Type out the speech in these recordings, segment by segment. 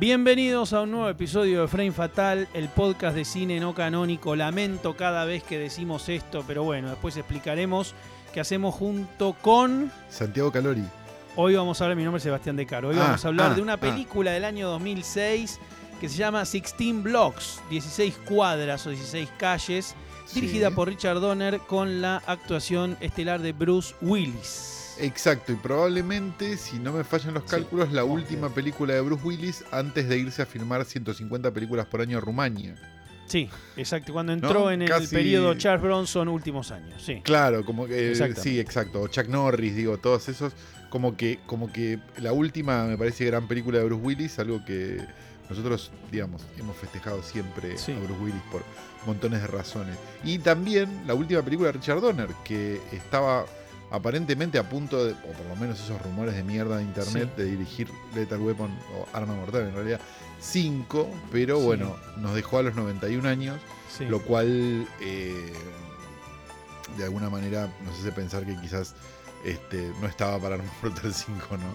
Bienvenidos a un nuevo episodio de Frame Fatal, el podcast de cine no canónico. Lamento cada vez que decimos esto, pero bueno, después explicaremos qué hacemos junto con... Santiago Calori. Hoy vamos a hablar, mi nombre es Sebastián De Caro, hoy Ah, vamos a hablar ah, de una ah. película del año 2006 que se llama 16 Blocks, 16 cuadras o 16 calles, dirigida Sí. por Richard Donner con la actuación estelar de Bruce Willis. Exacto, y probablemente, si no me fallan los Sí, cálculos, la ¿cómo última película de Bruce Willis antes de irse a filmar 150 películas por año a Rumania. Sí, exacto, cuando entró ¿No? en el Casi- periodo Charles Bronson últimos años, sí. Claro, como que Exactamente. sí, exacto. O Chuck Norris, digo, todos esos. Como que, como que la última me parece gran película de Bruce Willis, algo que nosotros, digamos, hemos festejado siempre Sí. a Bruce Willis por montones de razones. Y también la última película de Richard Donner, que estaba aparentemente a punto de, o por lo menos esos rumores de mierda de internet, de dirigir Lethal Weapon o Arma Mortal en realidad 5, pero Sí. bueno, nos dejó a los 91 años. sí. Lo cual, eh, de alguna manera, nos hace pensar que quizás este, no estaba para Arma Mortal 5, ¿no?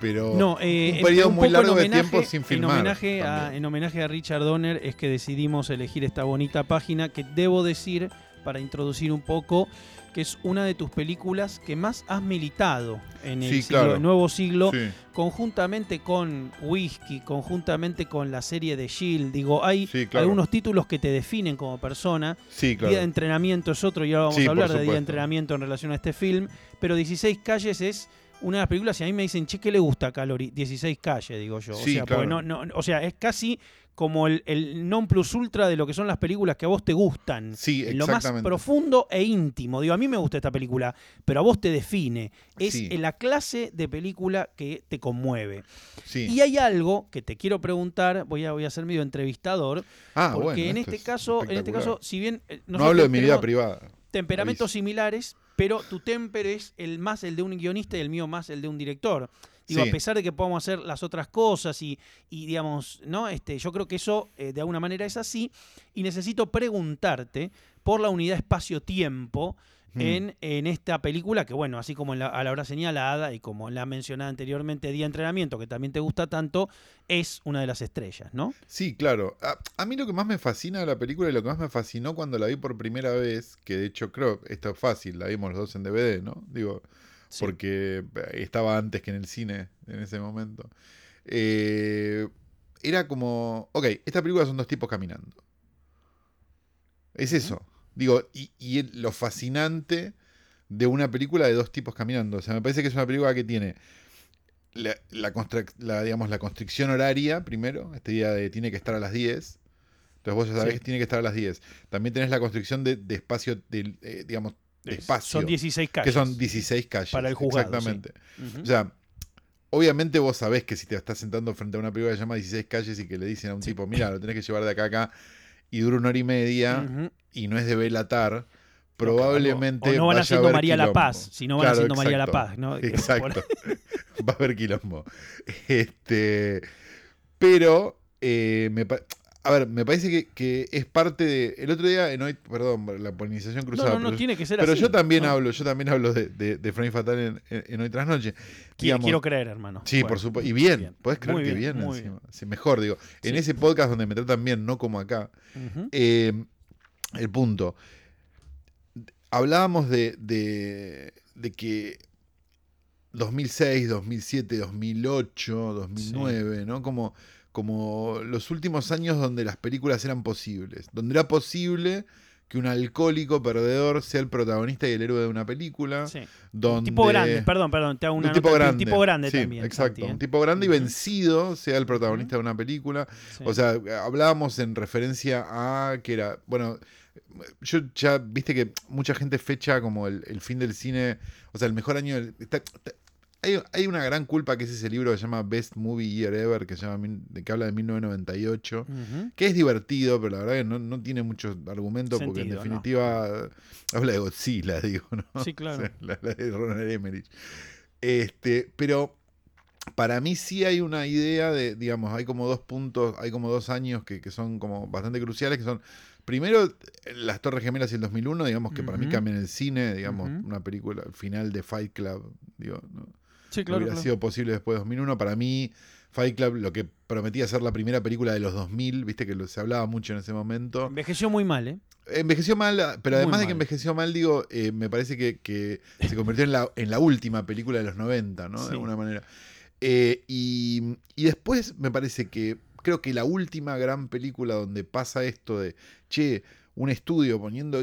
Pero No, eh, un periodo un muy largo de tiempo sin filmar. En homenaje, a, también. en homenaje a Richard Donner es que decidimos elegir esta bonita página que debo decir, para introducir un poco, que es una de tus películas que más has militado en el, Sí, siglo- claro. el nuevo siglo, Sí, conjuntamente con Whisky, conjuntamente con la serie de Shield. Digo, hay sí, claro. algunos títulos que te definen como persona. Sí, claro. Día de entrenamiento es otro, y ahora vamos a hablar de día de entrenamiento en relación a este film. Pero 16 calles es una de las películas, y a mí me dicen, che, ¿qué le gusta a Calori? 16 calles, digo yo. O, sea, no, no- o sea, es casi como el, el non plus ultra de lo que son las películas que a vos te gustan. Sí, lo más profundo e íntimo. Digo, a mí me gusta esta película, pero a vos te define. Es Sí. la clase de película que te conmueve. Sí. Y hay algo que te quiero preguntar, voy a, voy a ser medio entrevistador, ah, porque bueno, en este es caso, en este caso, si bien eh, No hablo de mi vida privada. temperamentos similares, pero tu temper es el más el de un guionista y el mío más el de un director. Digo, Sí. a pesar de que podamos hacer las otras cosas y, y, digamos, ¿no? Este, yo creo que eso eh, de alguna manera es así. Y necesito preguntarte por la unidad espacio-tiempo Mm. en, en esta película, que bueno, así como en la- a la hora señalada y como la mencionada anteriormente, Día de Entrenamiento, que también te gusta tanto, es una de las estrellas, ¿no? Sí, claro. A, a mí lo que más me fascina de la película y lo que más me fascinó cuando la vi por primera vez, que de hecho creo, esto es fácil, la vimos los dos en DVD, ¿no? Digo, Sí. porque estaba antes que en el cine en ese momento. Eh, era como, ok, esta película son dos tipos caminando. Es eso. Digo, y, y lo fascinante de una película de dos tipos caminando. O sea, me parece que es una película que tiene la, la, la, digamos, la constricción horaria, primero, este día de tiene que estar a las 10. Entonces vos ya sabés Sí. que tiene que estar a las 10. También tenés la construcción de, de espacio, del, eh, digamos, de espacio. Son 16 calles. Que son 16 calles. Para el juzgado, Exactamente. O sea, obviamente vos sabés que si te estás sentando frente a una película que se llama 16 calles y que le dicen a un Sí. tipo, mira, lo tenés que llevar de acá a acá y dura una hora y media y no es de Belatar, No, probablemente. o no van haciendo María La. Paz, si no van Claro, haciendo María La. Paz, ¿no? Exacto. Va a haber quilombo. Este, pero, eh, me a ver, me parece que, que es parte de. El otro día, en hoy, perdón, la polinización cruzada. no, no pero tiene que ser pero así. yo también ¿no? hablo, yo también hablo de, de, de Frame Fatal en, en- en Hoy Tras Noche. Digamos, Quiero creer, hermano. Sí, Bueno, por supuesto. Y bien, bien. podés creer Muy que bien, encima. Sí, mejor, digo. En Sí. ese podcast donde me tratan bien, no como acá. Eh, el punto. Hablábamos de, de, de que 2006, 2007, 2008, 2009, ¿no? Como, como los últimos años donde las películas eran posibles. Donde era posible que un alcohólico perdedor sea el protagonista y el héroe de una película. Sí. Donde, Tipo grande, perdón, perdón, te hago una un tipo nota, grande. Un tipo grande Sí, también. Exacto. Santi, ¿eh? Un tipo grande y vencido sea el protagonista de una película. Sí. O sea, hablábamos en referencia a que era. Bueno, yo ya viste que mucha gente fecha como el, el fin del cine. O sea, el mejor año. del- está- está- hay, hay una gran culpa que es ese libro que se llama Best Movie Year Ever, que, se llama, que habla de 1998. Ujú. Que es divertido, pero la verdad que no, no tiene mucho argumento porque en definitiva habla de Godzilla, digo, ¿no? Sí, claro. O sea, la, la de Ronald Emmerich. Este, pero para mí sí hay una idea de, digamos, hay como dos puntos, hay como dos años que, que son como bastante cruciales, que son, primero, las Torres Gemelas y el 2001, digamos, que para mí cambian el cine, digamos, una película, el final de Fight Club, digo, ¿no? Sí, claro. hubiera claro. sido posible después de 2001. Para mí, Fight Club, lo que prometía ser la primera película de los 2000, viste que se hablaba mucho en ese momento. Envejeció muy mal, ¿eh? Envejeció mal, pero además de que envejeció mal, digo, eh, me parece que, que se convirtió en la, en la última película de los 90, ¿no? Sí. De alguna manera. Eh, y, y después me parece que creo que la última gran película donde pasa esto de, che, un estudio poniendo...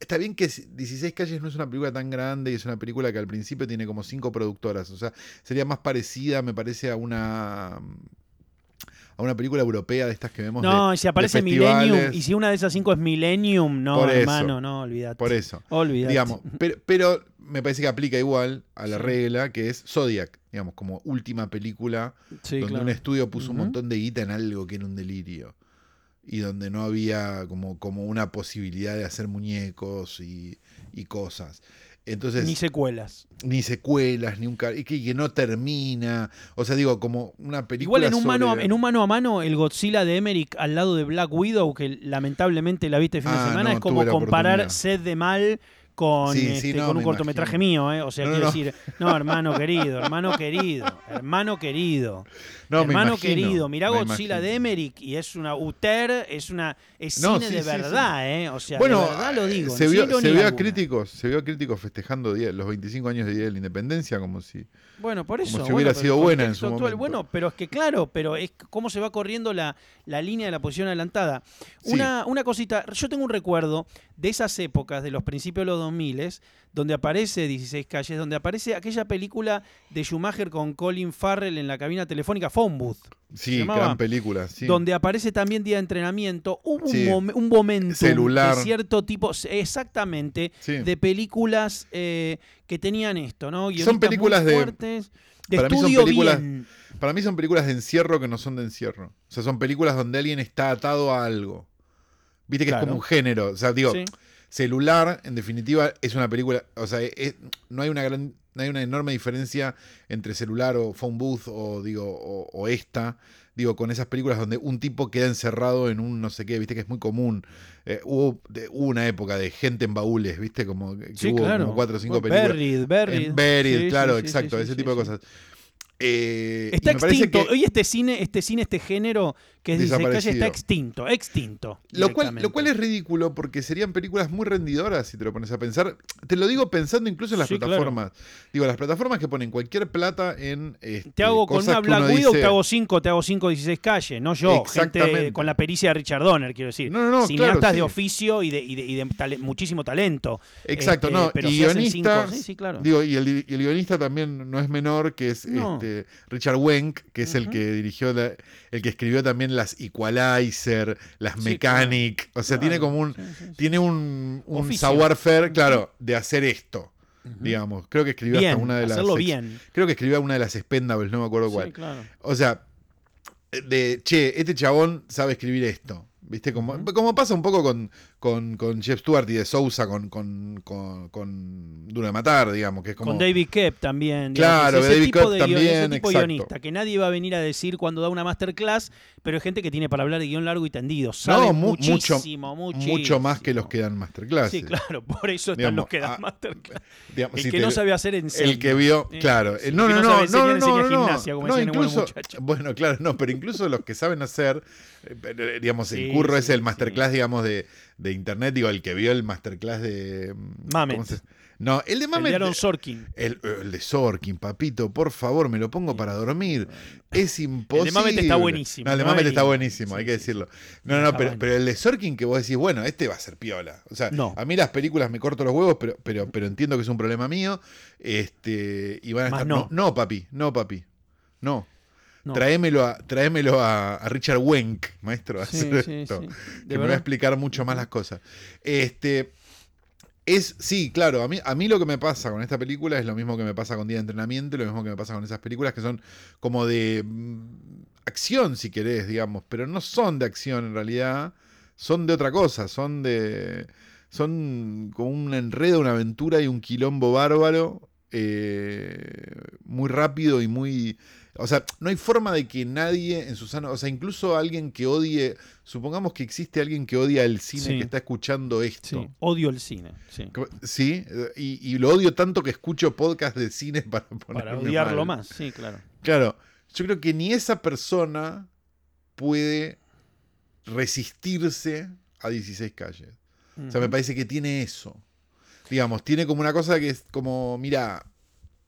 Está bien que 16 calles no es una película tan grande y es una película que al principio tiene como cinco productoras. O sea, sería más parecida, me parece, a una a una película europea de estas que vemos. No, de- y si aparece Millennium, y si una de esas cinco es Millennium, no, eso. hermano, no, olvídate. Por eso. Olvídate. Digamos, pero, pero me parece que aplica igual a la Sí. regla que es Zodiac, digamos, como última película Sí, donde claro. un estudio puso un montón de guita en algo que era un delirio. Y donde no había como, como una posibilidad de hacer muñecos y, y cosas. Entonces, Ni ni, secuelas. secuelas, ni un y que, que no termina. O sea, digo, como una película. Igual en un, mano, sobre- en un mano a mano, el Godzilla de Emmerich al lado de Black Widow, que lamentablemente la viste el fin Ah, de semana, no, es como comparar. Sed de Mal con, Sí, sí, este, no, con un me cortometraje imagino. mío, ¿eh? O sea, No, quiero decir, no, hermano querido, hermano querido, hermano querido. No, me hermano imagino, querido, mirá me Godzilla de Emmerich y es una UTER, es una es No, cine sí, de sí, verdad, ¿eh? O sea, Bueno, de verdad lo digo. se vio, se vio a críticos, se vio a críticos festejando día- los 25 años de Día de la Independencia como si Bueno, por eso. si hubiera sido buena en su actual, momento. Bueno, pero es que claro, pero es cómo se va corriendo la, la línea de la posición adelantada. Una, una cosita, yo tengo un recuerdo de esas épocas, de los principios de los 2000, donde aparece 16 calles, donde aparece aquella película de Schumacher con Colin Farrell en la cabina telefónica Phone Booth, Sí, llamaba? gran película, sí. donde aparece también día de entrenamiento. Hubo Sí. un, mom- un momento Celular. de cierto tipo, exactamente, Sí. de películas eh, que tenían esto, ¿no? Son Guionistas películas de- fuertes, de para mí son estudio películas- bien. Para mí son películas de encierro que no son de encierro. O sea, son películas donde alguien está atado a algo. Viste que Claro. es como un género. O sea, digo. Celular, en definitiva, es una película. O sea, es- no hay una gran. No hay una enorme diferencia entre celular o phone booth o digo o, o esta digo con esas películas donde un tipo queda encerrado en un no sé qué viste que es muy común Eh, hubo, de- hubo una época de gente en baúles viste como que Sí, hubo claro. como cuatro o cinco películas Buried, Buried. en Buried, Sí, claro sí, exacto ese tipo de cosas Eh, Está extinto. que- Hoy este cine, este cine, este género que es 16 calles está extinto, extinto. Lo cual, lo cual es ridículo porque serían películas muy rendidoras si te lo pones a pensar. Te lo digo pensando incluso en las Sí, claro. plataformas. Digo, las plataformas que ponen cualquier plata en. este, Te hago con una Black Widow, dice- te hago 5, te hago 5, 16 calles, no yo. Gente con la pericia de Richard Donner, quiero decir. No, no, no, Cineastas claro, de oficio y de, y de- y de tale- muchísimo talento. Exacto, Este, no. pero y hacen cinco- sí, sí, claro. Digo, y el, y el guionista también no es menor, que es No. este, Richard Wenk, que es el que dirigió, la- el que escribió también las Equalizer, las Sí, Mechanic. O sea, Claro, tiene como un. sí, sí, sí. Tiene un, un savoir-faire, claro, de hacer esto. Digamos. Creo que escribió Bien, hasta una de las. hacerlo bien. Creo que escribió una de las Expendables, no me acuerdo cuál. Sí, claro. O sea, de che, este chabón sabe escribir esto. ¿Viste? Como, como pasa un poco con, con, con Jeff Stewart y de Sousa con, con, con, con Duro de Matar, digamos, que es como. Con David Kep también. Claro, ese David tipo Koepp de guion- también, ese tipo exacto. guionista que nadie va a venir a decir cuando da una masterclass, pero es gente que tiene para hablar de guion largo y tendido. Sabe mu- mucho- muchísimo, muchísimo. mucho más que los que dan masterclass. Sí, claro, por eso están Digamos, los que dan ah, masterclass. Digamos, El si que te- no sabe hacer enseña. El que vio, claro. eh, no, el no, no no, enseñar, no, no, no, no, gimnasia, como no, incluso, bueno, claro, no, pero incluso los que saben hacer, eh, digamos, el Sí, curro sí, es el masterclass, digamos, de, de internet, digo, el que vio el masterclass de... mm, Mamet. ¿cómo se- No, el de El Mamet... de Aaron Sorkin. El, el de Sorkin, papito, por favor, me lo pongo para dormir. Es imposible. Mamet está buenísimo, No, el de Mamet está buenísimo, hay que decirlo. No, no, pero, pero el de Sorkin que vos decís, bueno, este va a ser piola. O sea, No. a mí las películas me corto los huevos, pero, pero, pero entiendo que es un problema mío. Este, y van a Más estar. no. No, papi, no, papi. No. No. Tráemelo, a, tráemelo a, a Richard Wenk, maestro, a Sí, hacer sí, esto. sí. De Que me va a explicar mucho más las cosas. Este. Es, sí, claro, a mí, a mí lo que me pasa con esta película es lo mismo que me pasa con Día de Entrenamiento, y lo mismo que me pasa con esas películas que son como de mm, acción, si querés, digamos, pero no son de acción en realidad, son de otra cosa, son de... Son como un enredo, una aventura y un quilombo bárbaro, eh, muy rápido y muy... O sea, no hay forma de que nadie en su sano... O sea, incluso alguien que odie... Supongamos que existe alguien que odia el cine Sí. que está escuchando esto. Sí, odio el cine. Sí. Sí, y, y lo odio tanto que escucho podcast de cine para ponerme Para odiarlo mal. más, sí, claro. Claro, yo creo que ni esa persona puede resistirse a 16 calles. O sea, me parece que tiene eso. Digamos, tiene como una cosa que es como, mira,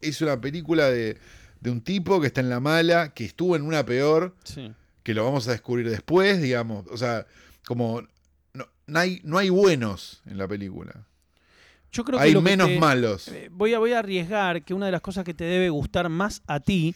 es una película de, de un tipo que está en la mala, que estuvo en una peor, Sí. que lo vamos a descubrir después, digamos. O sea, como no, no hay, no hay buenos en la película. Yo creo que Hay que menos te- malos. Eh, Voy a, voy a arriesgar que una de las cosas que te debe gustar más a ti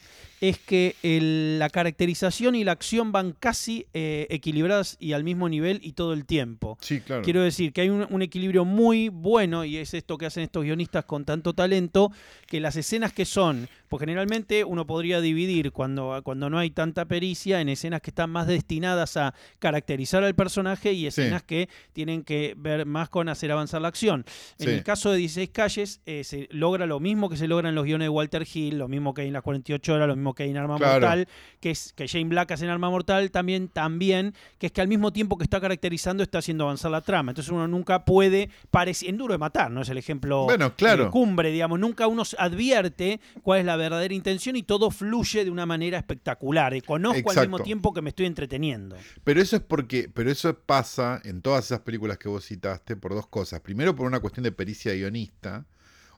es que el- la caracterización y la acción van casi eh, equilibradas y al mismo nivel y todo el tiempo. Sí, claro. Quiero decir que hay un, un equilibrio muy bueno y es esto que hacen estos guionistas con tanto talento, que las escenas que son, pues generalmente uno podría dividir cuando, cuando no hay tanta pericia en escenas que están más destinadas a caracterizar al personaje y escenas que tienen que ver más con hacer avanzar la acción. En Sí. el caso de 16 calles eh, se logra lo mismo que se logra en los guiones de Walter Hill, lo mismo que hay en las 48 horas, lo mismo que hay en Arma Claro. Mortal, que es que Jane Black hace en Arma Mortal también, también, que es que al mismo tiempo que está caracterizando está haciendo avanzar la trama. Entonces uno nunca puede, parece, en Duro de Matar, ¿no? Es el ejemplo Bueno, claro. eh, cumbre, digamos, nunca uno advierte cuál es la verdadera intención y todo fluye de una manera espectacular. Y conozco al mismo tiempo que me estoy entreteniendo. Pero eso es porque, pero eso pasa en todas esas películas que vos citaste por dos cosas. Primero, por una cuestión de pericia guionista.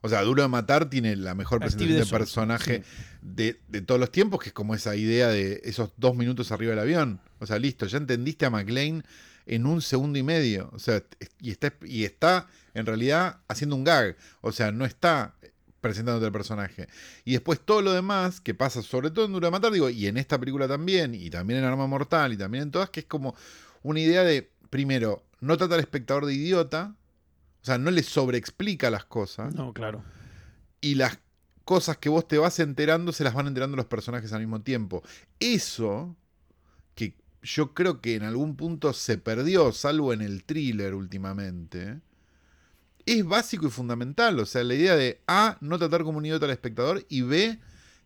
O sea, Duro de Matar tiene la mejor presentación de personaje sí. de, de todos los tiempos, que es como esa idea de esos dos minutos arriba del avión. O sea, listo, ya entendiste a McLean en un segundo y medio. O sea, y está, y está en realidad haciendo un gag. O sea, no está presentándote el personaje. Y después todo lo demás que pasa, sobre todo en Duro de Matar, digo, y en esta película también, y también en Arma Mortal, y también en todas, que es como una idea de, primero, no trata al espectador de idiota, sea, no le sobreexplica las cosas, No, claro. y las cosas que vos te vas enterando se las van enterando los personajes al mismo tiempo. Eso, que yo creo que en algún punto se perdió, salvo en el thriller últimamente, es básico y fundamental. O sea, la idea de A, no tratar como un idiota al espectador, y B,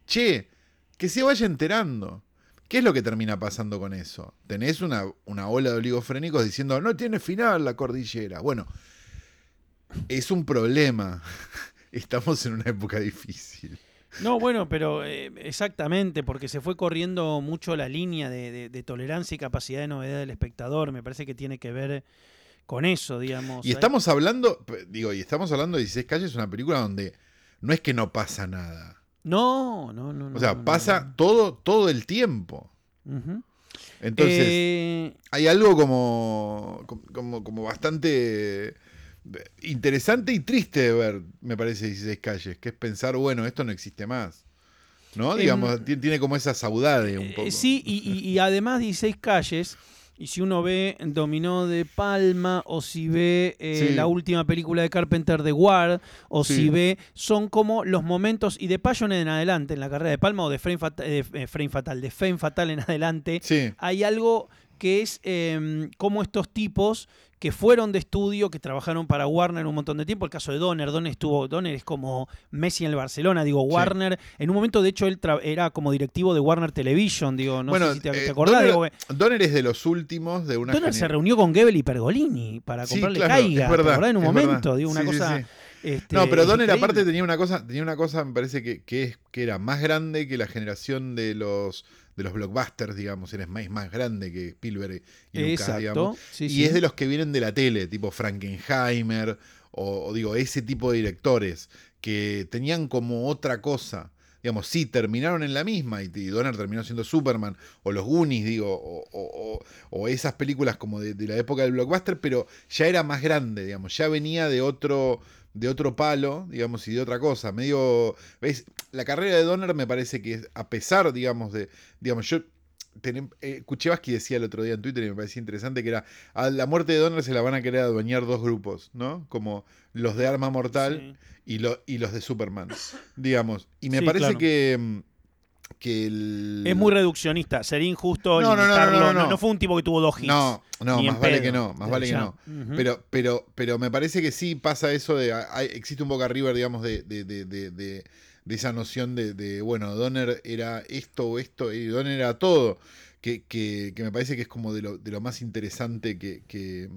che, que se vaya enterando. ¿Qué es lo que termina pasando con eso? Tenés una, una ola de oligofrénicos diciendo, no tiene final la cordillera. Bueno, es un problema. Estamos en una época difícil. No, bueno, pero eh, exactamente, porque se fue corriendo mucho la línea de, de- de tolerancia y capacidad de novedad del espectador. Me parece que tiene que ver con eso, digamos. Y Hay- estamos hablando, digo, y estamos hablando de 16 calles, una película donde no es que no pasa nada. No, no, no. O sea, no, no, pasa todo, todo el tiempo. Entonces, Eh, hay algo como, como, como bastante interesante y triste de ver, me parece, 16 calles, que es pensar, bueno, esto no existe más. ¿No? Em, Digamos, ti- tiene como esa saudade un Eh, poco. sí, y, y- y además 16 calles. Y si uno ve Dominó de Palma, o si ve eh, Sí. la última película de Carpenter de Ward, o Sí. si ve, son como los momentos, y de Passion en adelante, en la carrera de Palma, o de Frame, de, eh, Frame Fatal, de Fame Fatal en adelante, Sí, hay algo que es eh, como estos tipos que fueron de estudio, que trabajaron para Warner un montón de tiempo. El caso de Donner, Donner estuvo, Donner es como Messi en el Barcelona, digo, Sí. Warner, en un momento de hecho él era como directivo de Warner Television, digo, no bueno, sé si te, eh, te acordás, Donner, digo, que Donner es de los últimos de una Donner se reunió con Goebel y Pergolini para Sí, comprarle claro, Caiga, es ¿te verdad, acordás? En un momento, verdad. digo, una Sí, cosa... este, No, pero Donner aparte tenía una cosa, tenía una cosa, me parece que, que es, que era más grande que la generación de los de los blockbusters, digamos, era más, más grande que Spielberg y Lucas, Exacto, digamos. sí, y sí. es de los que vienen de la tele, tipo Frankenheimer, o, o digo, ese tipo de directores, que tenían como otra cosa. Digamos, sí, terminaron en la misma, y, y Donner terminó siendo Superman, o los Goonies, digo, o- o esas películas como de, de la época del blockbuster, pero ya era más grande, digamos, ya venía de otro, de otro palo, digamos, y de otra cosa. Medio, ¿ves? La carrera de Donner me parece que, a pesar, digamos, de, digamos, yo tenem- eh, decía el otro día en Twitter y me parecía interesante que era a la muerte de Donner se la van a querer adueñar dos grupos, ¿no? Como los de Arma Mortal Sí. y, lo- y los de Superman, digamos. Y me Sí, parece claro. que, mm, que el... Es muy reduccionista, sería injusto No, no, no, no, no, No, no. no fue un tipo que tuvo dos hits. No, no, más vale que no, más vale que no. Pero, pero, pero me parece que sí pasa eso de. existe un Boca River, digamos, de, de, de, de, de- de esa noción de, de, bueno, Donner era esto o esto, y Donner era todo. Que, que- que me parece que es como de lo, de lo más interesante que, que,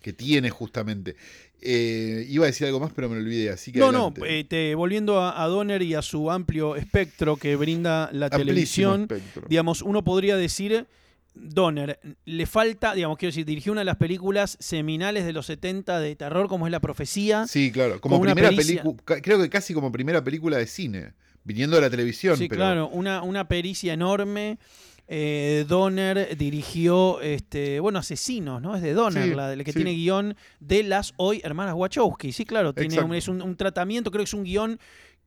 que tiene justamente. Eh, iba a decir algo más, pero me lo olvidé, así que No, adelante. no, eh, te- volviendo a, a Donner y a su amplio espectro que brinda la Amplísimo televisión, espectro. digamos, uno podría decir, Donner, le falta, digamos, quiero decir, dirigió una de las películas seminales de los 70 de terror, como es La Profecía. Sí, claro, como primera película, creo que casi como primera película de cine, viniendo de la televisión. Sí, pero, claro, una, una pericia enorme. Eh, Donner dirigió, este, bueno, Asesinos, ¿no? Es de Donner, Sí, la, la que sí. tiene guion de las hoy hermanas Wachowski. Sí, claro, tiene un, es un, un tratamiento, creo que es un guion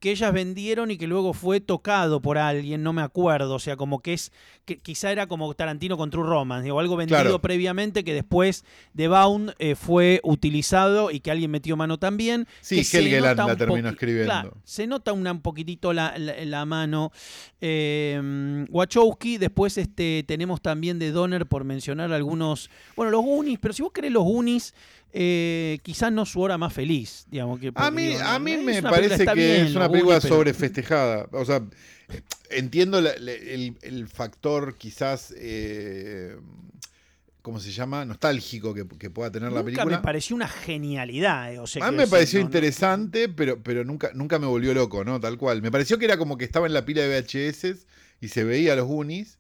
que ellas vendieron y que luego fue tocado por alguien, no me acuerdo, o sea, como que es, que quizá era como Tarantino con True Romance, digo, algo vendido Claro. previamente que después de Bound eh, fue utilizado y que alguien metió mano también. Sí, que Helgeland la terminó escribiendo. claro, se nota una, un poquitito la, la- la mano. Eh, Wachowski, después este, tenemos también de Donner, por mencionar algunos. Bueno, los Unis, pero si vos querés los Unis, eh, quizás no su hora más feliz. Digamos, que, A mí, digo, a mí es me parece que bien, es una película pero- sobrefestejada. O sea, entiendo la- la- el, el factor quizás, eh, ¿cómo se llama? Nostálgico que, que pueda tener la película. me pareció una genialidad. eh, o sea, A mí me pareció no, no. interesante, pero, pero nunca, nunca me volvió loco, ¿no? Tal cual. Me pareció que era como que estaba en la pila de VHS y se veía los Goonies,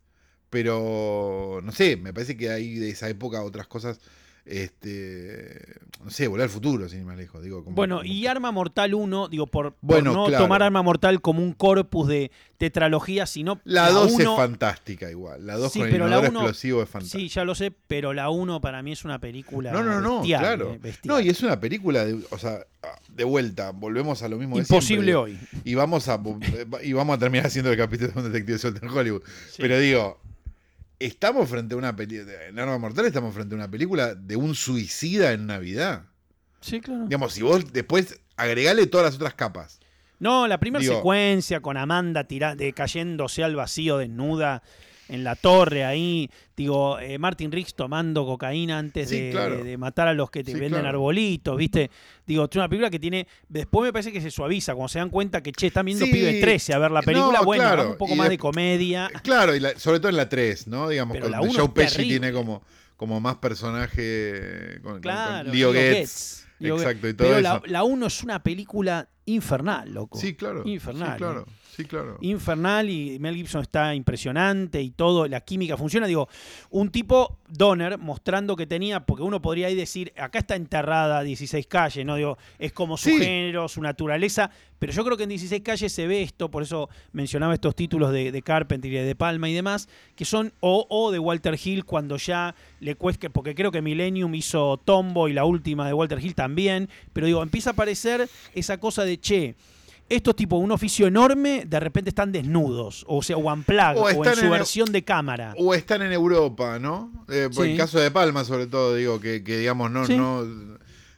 pero no sé, me parece que hay de esa época otras cosas, este, no sé, volar al futuro, sin ir más lejos. Digo, como- Bueno, como y Arma Mortal 1, digo, por, por Bueno, no claro. tomar Arma Mortal como un corpus de tetralogía, sino La 2 es fantástica igual. La 2 Sí, con el pero la inodoro uno- explosivo es fantástica. Sí, ya lo sé, pero la 1 para mí es una película. No, no, no, bestial, claro. eh, bestial. No, y es una película de, o sea, de vuelta, volvemos a lo mismo de Imposible siempre. hoy. Y vamos a y vamos a terminar haciendo el capítulo de un detective suelto en Hollywood. Sí. Pero digo, estamos frente a una película en Arma Mortal estamos frente a una película de un suicida en Navidad. Sí, claro. Digamos, si vos después agregale todas las otras capas. No, la primera secuencia con Amanda tira- de, cayéndose al vacío desnuda en la torre ahí, digo, eh, Martin Riggs tomando cocaína antes Sí, de, claro. de- de matar a los que te Sí, venden claro. arbolitos, ¿viste? Digo, es una película que tiene, después me parece que se suaviza, cuando se dan cuenta que, che, están viendo Sí. pibe 13 a ver la película, No, bueno, claro. un poco Y más de- de comedia. Claro, y la- sobre todo en la 3, ¿no? Digamos, Pero con Joe es Pesci terrible. tiene como, como más personaje con, con- Claro, con Leo Leo Getz. Getz. Exacto, y todo Pero eso. la, la 1 es una película infernal, loco. Sí, claro. Infernal, Sí, claro. Sí, claro. infernal y Mel Gibson está impresionante y todo, la química funciona. Digo, un tipo Donner mostrando que tenía, porque uno podría ahí decir, acá está enterrada 16 calles, ¿no? Digo, es como su Sí. género, su naturaleza, pero yo creo que en 16 calles se ve esto, por eso mencionaba estos títulos de, de Carpenter y de Palma y demás, que son o, o de Walter Hill cuando ya le cuesta, porque creo que Millennium hizo Tombo y la última de Walter Hill también, pero digo, empieza a aparecer esa cosa de, che, estos tipos, un oficio enorme, de repente están desnudos, o sea, o unplugged, O o, en su en- versión de cámara. O están en Europa, ¿no? Eh, por Sí. el caso de Palma, sobre todo, digo, que, que, digamos, no, Sí. no,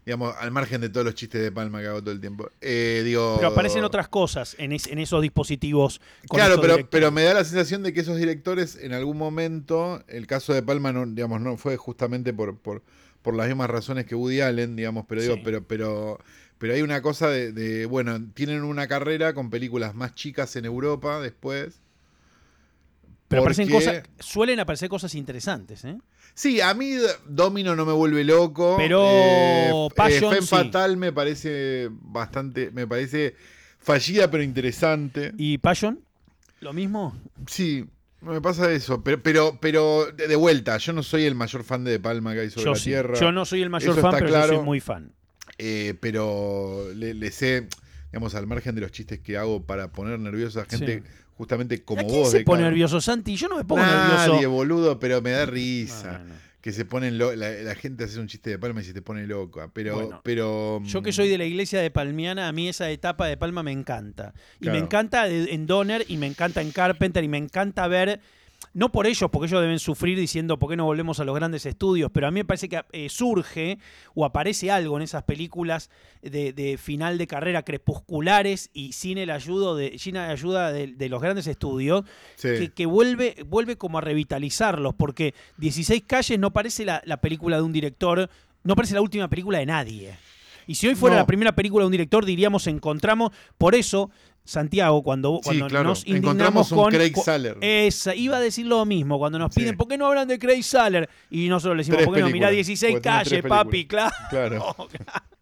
digamos, al margen de todos los chistes de Palma que hago todo el tiempo. Eh, digo. Pero aparecen otras cosas en, es- en esos dispositivos. con Claro, pero, directores. pero me da la sensación de que esos directores, en algún momento, el caso de Palma, no, digamos, no fue justamente por, por, por las mismas razones que Woody Allen, digamos, pero digo, Sí. pero, pero, pero hay una cosa de, de, bueno, tienen una carrera con películas más chicas en Europa después. Pero aparecen porque- cosas, suelen aparecer cosas interesantes, ¿eh? Sí, a mí Domino no me vuelve loco. Pero eh, Passion, Femme sí. Fatal me parece bastante, me parece fallida pero interesante. ¿Y Passion? ¿Lo mismo? Sí, me pasa eso. Pero, pero, pero de, vuelta, yo no soy el mayor fan de De Palma que hay sobre Yo la sí. Tierra. Yo no soy el mayor Eso fan, pero yo claro. soy muy fan. eh, pero le, le sé, digamos, al margen de los chistes que hago para poner nerviosa a gente Sí. justamente como ¿A quién vos. se de pone nervioso, Santi? Yo no me pongo Nadie, nervioso. boludo, pero me da risa. No, no, no. que se ponen lo- la, la gente hace un chiste de palma y se te pone loca. Pero, Bueno, pero Yo que mm, soy de la iglesia de Palmiana, a mí esa etapa de Palma me encanta. Y Claro. me encanta en Donner, y me encanta en Carpenter, y me encanta ver, no por ellos, porque ellos deben sufrir diciendo por qué no volvemos a los grandes estudios, pero a mí me parece que eh, surge o aparece algo en esas películas de, de final de carrera crepusculares y sin el ayudo de, sin la ayuda de, de los grandes estudios, sí. que, que vuelve, vuelve como a revitalizarlos, porque 16 calles no parece la, la película de un director, no parece la última película de nadie. Y si hoy fuera No. la primera película de un director, diríamos encontramos, por eso Santiago, cuando, Sí, cuando claro. nos Encontramos indignamos un con... Craig Saller. Esa, iba a decir lo mismo cuando nos Sí. piden, ¿por qué no hablan de Craig Saller? Y nosotros le decimos, Tres ¿por qué no? Mirá películas, 16 porque tiene calles, papi, claro. Claro.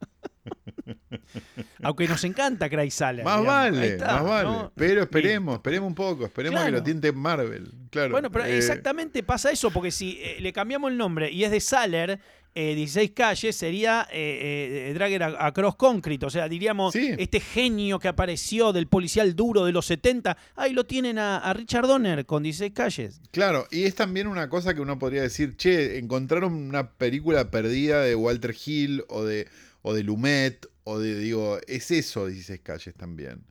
Aunque nos encanta Craig Saller. Más digamos. Vale, está, más vale. ¿no? Pero esperemos, esperemos un poco, esperemos Claro. que lo tiente Marvel. Claro. Bueno, pero Eh, exactamente pasa eso, porque si eh, le cambiamos el nombre y es de Saller, eh, 16 calles, sería eh, eh, Dragger a- Across Concrete. O sea, diríamos, Sí. este genio que apareció del policial duro de los 70, ahí lo tienen a, a Richard Donner con 16 calles. Claro, y es también una cosa que uno podría decir, che, encontraron una película perdida de Walter Hill o de, o de Lumet, o de, digo, es eso 16 calles también.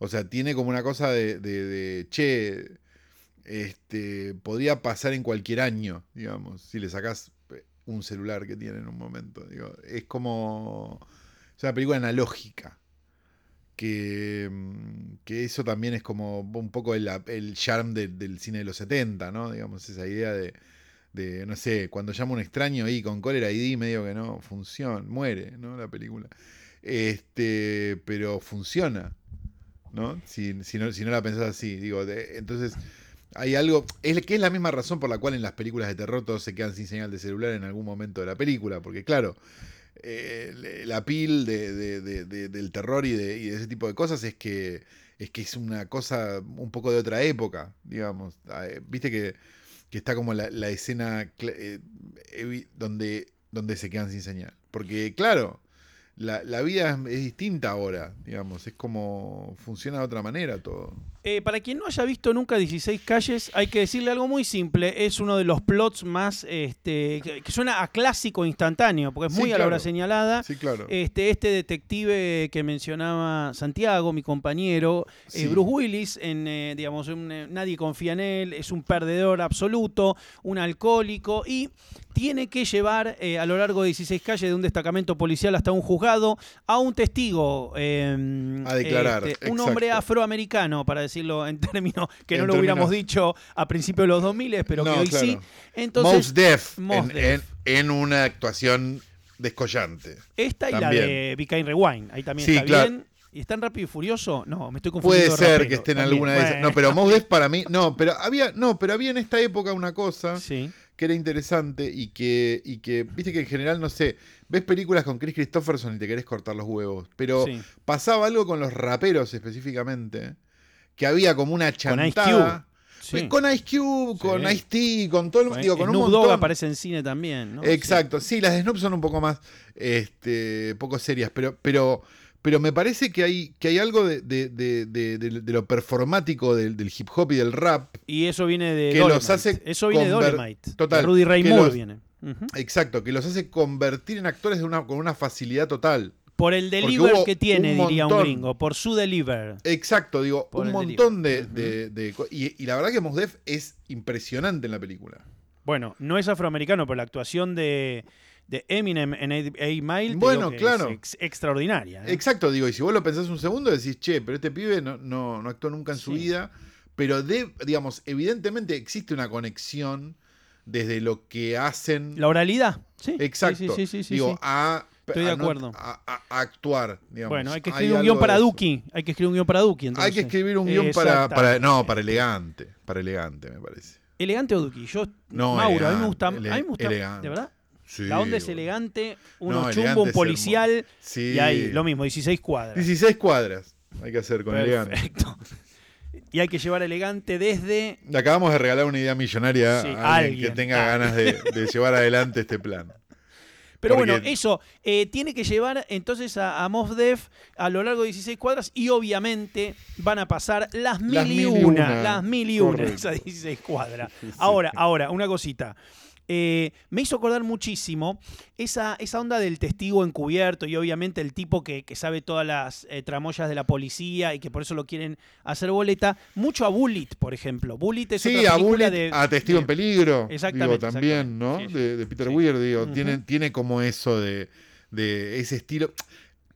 O sea, tiene como una cosa de, de, che, este, podría pasar en cualquier año, digamos, si le sacás eh, un celular que tiene en un momento. Digo, es como, es una película analógica. Que, mm, que eso también es como un poco el, el charm de- del cine de los 70, ¿no? Digamos, esa idea de, de, no sé, cuando llama un extraño ahí con cólera ID, medio que no funciona, muere, ¿no? La película. Este, pero funciona, ¿no? Si, si no, si no la pensás así, digo, de- entonces hay algo, es que es la misma razón por la cual en las películas de terror todos se quedan sin señal de celular en algún momento de la película, porque claro, eh, la pil de, de- de- de- del terror y de, ese tipo de cosas es que es que es una cosa un poco de otra época, digamos. Ah, eh, Viste que, que está como la, la escena eh, donde, donde se quedan sin señal. Porque, claro, la, la vida es, es distinta ahora, digamos. Es como funciona de otra manera todo. Eh, para quien no haya visto nunca 16 calles, hay que decirle algo muy simple. Es uno de los plots más, este, que, suena a clásico instantáneo, porque es Sí, muy a la hora señalada. Sí, claro. Este, este detective que mencionaba Santiago, mi compañero, eh. Bruce Willis, en, eh, digamos, un, nadie confía en él, es un perdedor absoluto, un alcohólico y tiene que llevar eh, a lo largo de 16 calles de un destacamento policial hasta un juzgado a un testigo, eh, A declarar, este, un hombre afroamericano, para decirlo en términos que En no lo hubiéramos dicho a principios de los 2000, pero que hoy claro. sí. Entonces, Mos Def en, Def. en- en una actuación descollante. Esta y la de Became Rewind. Ahí también Sí, está claro. bien. ¿Y está en Rápido y Furioso? No, me estoy confundiendo. Puede de ser rapero que esté en alguna de esas. No, pero Mos Def para mí. No, pero había. No, pero había en esta época una cosa Sí. que era interesante y que, y que. Viste que en general, no sé, ves películas con Chris Christopherson y te querés cortar los huevos. Pero sí. pasaba algo con los raperos específicamente. Que había como una Con Ice chantada. sí. Con Ice Cube, con Sí. Ice-T, con todo el Con- digo, con un montón. Dogg aparece en cine también, ¿no? Exacto, sí. las de Snoop son un poco más, este, poco serias, pero, pero, pero me parece que hay, que hay algo de, de- de- de- lo performático del, del hip hop y del rap. Y eso viene de Que los hace Eso viene de Dolemite. Total, De Rudy Ray Moore los- viene. Exacto, que los hace convertir en actores de una, con una facilidad total. Por el deliver que tiene, un diría un gringo. Por su deliver. Exacto, digo, Por un montón de, de- y, y la verdad que Mos Def es impresionante en la película. Bueno, no es afroamericano, pero la actuación de, de Eminem en 8 Mile Bueno, claro. es ex- extraordinaria. ¿eh? Exacto, digo, y si vos lo pensás un segundo, decís, che, pero este pibe no, no, no actuó nunca en su Sí. vida. Pero, de, digamos, evidentemente existe una conexión desde lo que hacen. La oralidad. Sí. exacto. Sí, sí, sí, sí, digo. A, Estoy de acuerdo. a, a- a actuar, digamos. Bueno, hay que Hay escribir un guion para. Duki. Hay que escribir un guion para Duki. Hay que escribir un guion para. No, para elegante. Para elegante, me parece. ¿Elegante o Duki? Yo, No, Mauro, a mí me gusta. ele- a mí me gusta elegante. ¿De verdad? Sí, La onda es elegante, uno No, chumbo, un policial. Sí. Y ahí, lo mismo, 16 cuadras. 16 cuadras hay que hacer con elegante. Perfecto. Y hay que llevar elegante desde. Le acabamos de regalar una idea millonaria Sí, a alguien, alguien. que tenga Ah. ganas de, de llevar adelante este plan. Pero Porque- bueno, eso eh, tiene que llevar entonces a, a Mos Def a lo largo de 16 cuadras y obviamente van a pasar las mil, Las y, mil y una, una. las mil y una Correcto. esas 16 cuadras. Ahora, ahora, una cosita. Eh, me hizo acordar muchísimo esa, esa onda del testigo encubierto y obviamente el tipo que, que sabe todas las eh, tramoyas de la policía y que por eso lo quieren hacer boleta. Mucho a Bullet, por ejemplo. Bullet es Sí, otra a Bullet, de, a Testigo de- en Peligro. Exactamente, Digo, también, exactamente. ¿no? Sí, sí. De, de Peter. Weir, digo. Tiene, tiene como eso de, de ese estilo.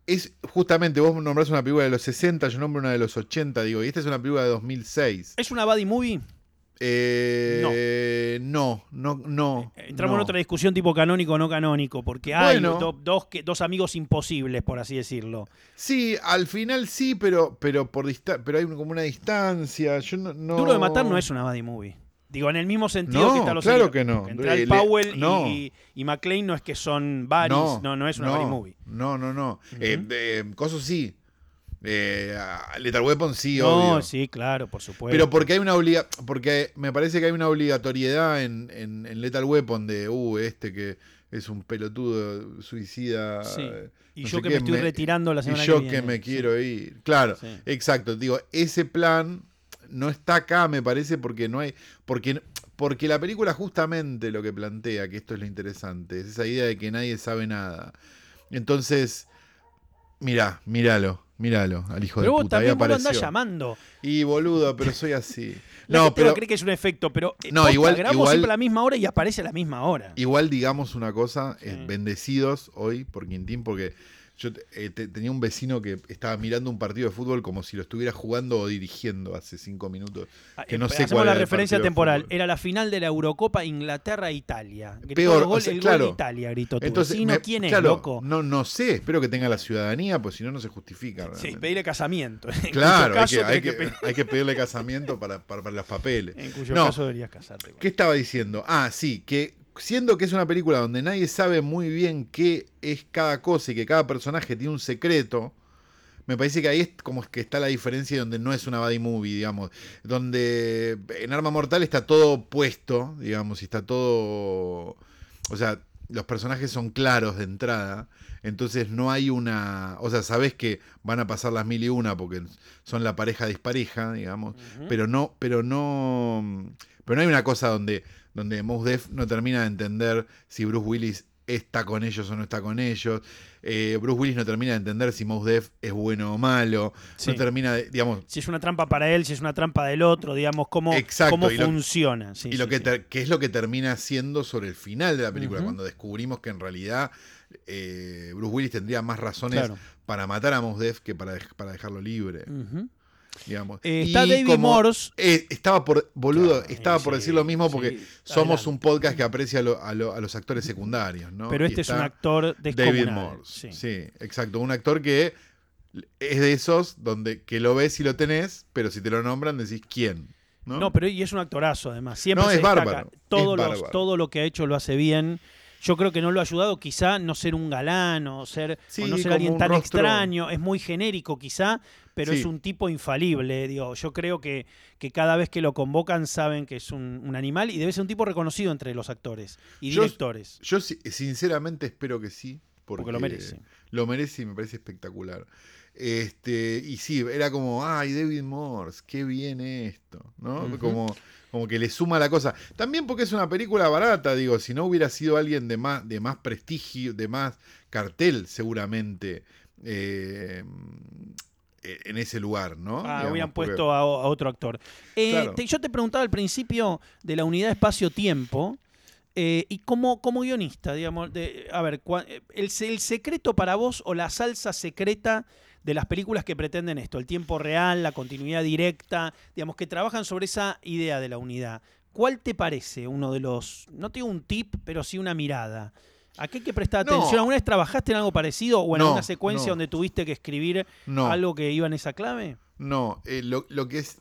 Es justamente, vos nombrás una película de los 60, yo nombro una de los 80, digo, y esta es una película de 2006. ¿Es una buddy movie? Eh, no, no, no. Eh, Entramos en no. otra discusión tipo canónico o no canónico, porque hay Bueno. do- dos, que- dos amigos imposibles, por así decirlo. Sí, al final sí, pero, pero por pero hay como una distancia. Yo no, no- Duro de matar no es una buddy movie. Digo, en el mismo sentido No, que está los claro que no. Entre Powell y- no. y, y McLean no es que son buddies, no, no, es una buddy movie. No, no, no. Eh, eh, Coso sí. Eh, Lethal Weapon sí, No, obvio. sí, claro, por supuesto. Pero porque hay una obliga porque me parece que hay una obligatoriedad en, en, en Lethal Weapon de uh, este que es un pelotudo suicida. Sí. Y no yo que qué, me estoy retirando la Y semana yo que viene. que me Sí. quiero ir. Claro, Sí. exacto. Digo, ese plan no está acá, me parece, porque no hay. Porque, porque la película justamente lo que plantea, que esto es lo interesante, es esa idea de que nadie sabe nada. Entonces, mirá, míralo, míralo, al hijo Pero de vos puta. Ahí también vos lo llamando. Y boludo, pero soy así. La No, pero creer que es un efecto, pero eh, No, posta, igual- grabamos igual- siempre a la misma hora y aparece a la misma hora. igual digamos una cosa, eh, bendecidos hoy por Quintín, porque yo eh, te- tenía un vecino que estaba mirando un partido de fútbol como si lo estuviera jugando o dirigiendo hace cinco minutos. que no Eh, sé hacemos cuál la era referencia temporal. Era la final de la Eurocopa Inglaterra-Italia. Peor, el gol, o sea, el gol claro. de Italia, gritó tu Entonces, vecino. me- ¿Quién es, claro, loco? No, no sé, espero que tenga la ciudadanía, pues si no, no se justifica. Sí, realmente. pedirle casamiento. En Claro, hay que, hay, que, pedir- hay que pedirle casamiento para, para, para los papeles. En cuyo No. caso deberías casarte. ¿Qué estaba diciendo? Ah, sí, que siendo que es una película donde nadie sabe muy bien qué es cada cosa y que cada personaje tiene un secreto, me parece que ahí es como que está la diferencia donde no es una buddy movie, digamos. Donde en Arma Mortal está todo puesto, digamos, y está todo. O sea, los personajes son claros de entrada. Entonces no hay una. O sea, sabes que van a pasar las mil y una porque son la pareja dispareja, digamos. Pero no, pero no. Pero no hay una cosa donde, donde Mos Def no termina de entender si Bruce Willis está con ellos o no está con ellos. Eh, Bruce Willis no termina de entender si Mos Def es bueno o malo. Sí. No termina de, digamos, Si es una trampa para él, si es una trampa del otro, digamos, cómo, Exacto, cómo y lo- funciona. Sí, y lo que, sí. ter- que es lo que termina siendo sobre el final de la película, cuando descubrimos que en realidad eh, Bruce Willis tendría más razones Claro. para matar a Mos Def que para, para dejarlo libre. Digamos. Eh, Y está David como- Morse. eh, estaba por, boludo, Claro, estaba por sí, decir lo mismo porque sí, somos adelante. un podcast que aprecia a, lo- a lo- a los actores secundarios, ¿no? Pero este es un actor David descomunal. Morse. Sí. Sí. exacto. Un actor que es de esos donde que lo ves y lo tenés, pero si te lo nombran decís quién. No, No, pero y es un actorazo además. Siempre No, se es destaca. bárbaro, Todo, es los- bárbaro. todo lo que ha hecho lo hace bien. Yo creo que no lo ha ayudado quizá no ser un galán o, ser, Sí, o no ser alguien tan rostro- extraño. Es muy genérico quizá, pero Sí. es un tipo infalible. Digo, yo creo que, que cada vez que lo convocan saben que es un, un animal y debe ser un tipo reconocido entre los actores y directores. Yo si- sinceramente espero que sí. Porque, Porque lo merece. Lo merece y me parece espectacular. Este, y sí, era como, ay, David Morse, qué bien esto, ¿no? Como, como que le suma la cosa. También porque es una película barata, digo, si no hubiera sido alguien de más, de más prestigio, de más cartel, seguramente, eh, en ese lugar, ¿no? Ah, Digamos, porque- puesto a, a otro actor. Eh, Claro. te- yo te preguntaba al principio de la unidad espacio-tiempo. eh, y como, como guionista, digamos, de- a ver, cua- eh, el, se- el secreto para vos o la salsa secreta de las películas que pretenden esto, el tiempo real, la continuidad directa, digamos, que trabajan sobre esa idea de la unidad. ¿Cuál te parece uno de los, no te digo un tip, pero sí una mirada? ¿A qué hay que prestar No. atención? ¿Alguna vez trabajaste en algo parecido o en No, alguna secuencia no. donde tuviste que escribir algo que iba en esa clave? No, eh, lo, lo que es.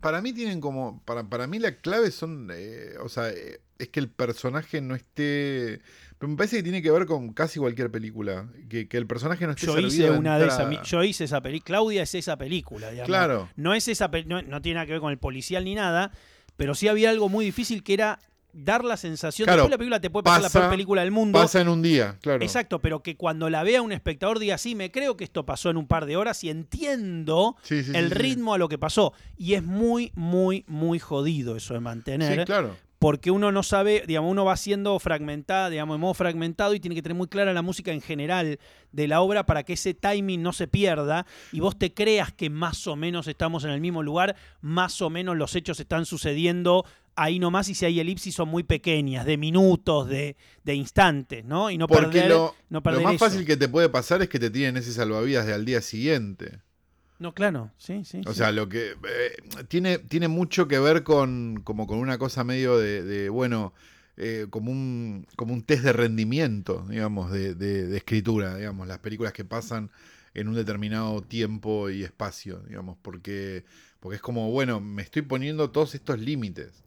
Para mí tienen como. Para, para mí la clave son. eh, o sea, eh, es que el personaje no esté. Pero me parece que tiene que ver con casi cualquier película. Que, que el personaje no esté Yo hice una de esas. Yo hice esa película. Claudia es esa película, digamos. Claro. No es esa no, no tiene nada que ver con el policial ni nada, pero sí había algo muy difícil que era dar la sensación. Claro, Después la película te puede pasar la peor película del mundo. Pasa en un día, claro. Exacto, pero que cuando la vea un espectador diga, sí, me creo que esto pasó en un par de horas y entiendo Sí, sí, sí, el sí. ritmo a lo que pasó. Y es muy, muy, muy jodido eso de mantener Sí, claro. Porque uno no sabe, digamos, uno va siendo fragmentada, digamos, en modo fragmentado y tiene que tener muy clara la música en general de la obra para que ese timing no se pierda y vos te creas que más o menos estamos en el mismo lugar, más o menos los hechos están sucediendo ahí nomás y si hay elipsis son muy pequeñas, de minutos, de, de instantes, ¿no? Y no Porque perder, lo, no lo perder más eso. fácil que te puede pasar es que te tiren ese salvavidas de al día siguiente. No, claro, sí, sí. O sí. sea, lo que eh, tiene, tiene mucho que ver con, como con una cosa medio de, de, bueno, eh, como, un, como un test de rendimiento, digamos, de, de- de escritura, digamos, las películas que pasan en un determinado tiempo y espacio, digamos, porque, porque es como, bueno, me estoy poniendo todos estos límites.